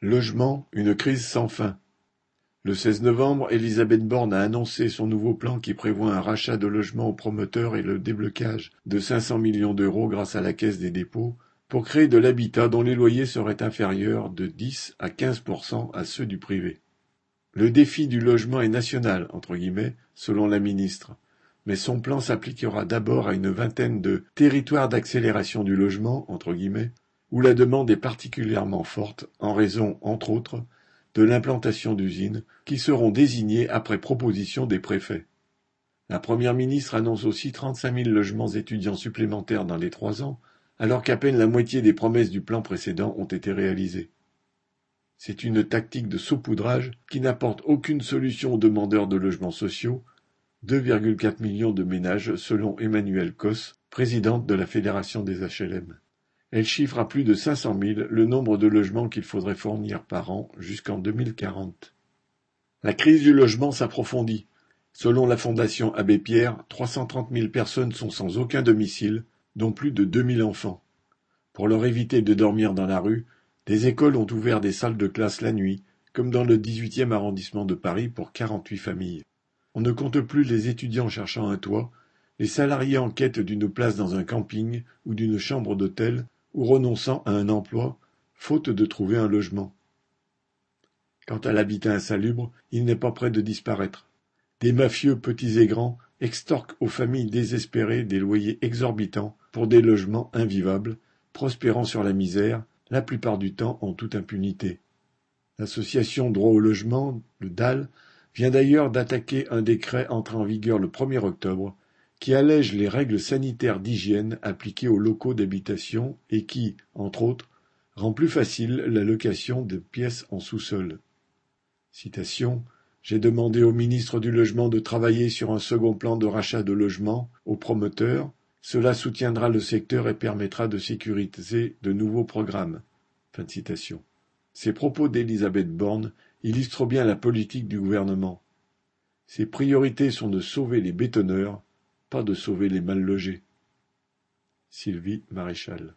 Logement, une crise sans fin. Le 16 novembre, Elisabeth Borne a annoncé son nouveau plan qui prévoit un rachat de logements aux promoteurs et le déblocage de 500 millions d'euros grâce à la Caisse des dépôts pour créer de l'habitat dont les loyers seraient inférieurs de 10 à 15% à ceux du privé. Le défi du logement est national, entre guillemets, selon la ministre, mais son plan s'appliquera d'abord à une vingtaine de territoires d'accélération du logement, entre guillemets, où la demande est particulièrement forte en raison, entre autres, de l'implantation d'usines qui seront désignées après proposition des préfets. La Première ministre annonce aussi 35 000 logements étudiants supplémentaires dans les trois ans, alors qu'à peine la moitié des promesses du plan précédent ont été réalisées. C'est une tactique de saupoudrage qui n'apporte aucune solution aux demandeurs de logements sociaux, 2,4 millions de ménages selon Emmanuel Cos, présidente de la Fédération des HLM. Elle chiffre à plus de 500 000 le nombre de logements qu'il faudrait fournir par an jusqu'en 2040. La crise du logement s'approfondit. Selon la Fondation Abbé Pierre, 330 000 personnes sont sans aucun domicile, dont plus de 2000 enfants. Pour leur éviter de dormir dans la rue, des écoles ont ouvert des salles de classe la nuit, comme dans le 18e arrondissement de Paris pour 48 familles. On ne compte plus les étudiants cherchant un toit, les salariés en quête d'une place dans un camping ou d'une chambre d'hôtel, ou renonçant à un emploi, faute de trouver un logement. Quant à l'habitat insalubre, il n'est pas près de disparaître. Des mafieux petits et grands extorquent aux familles désespérées des loyers exorbitants pour des logements invivables, prospérant sur la misère, la plupart du temps en toute impunité. L'association Droit au logement, le DAL, vient d'ailleurs d'attaquer un décret entré en vigueur le 1er octobre qui allège les règles sanitaires d'hygiène appliquées aux locaux d'habitation et qui, entre autres, rend plus facile la location de pièces en sous-sol. Citation J'ai demandé au ministre du Logement de travailler sur un second plan de rachat de logements aux promoteurs. Cela soutiendra le secteur et permettra de sécuriser de nouveaux programmes. Fin citation. Ces propos d'Elisabeth Borne illustrent bien la politique du gouvernement. Ses priorités sont de sauver les bétonneurs pas de sauver les mal logés. Sylvie Maréchal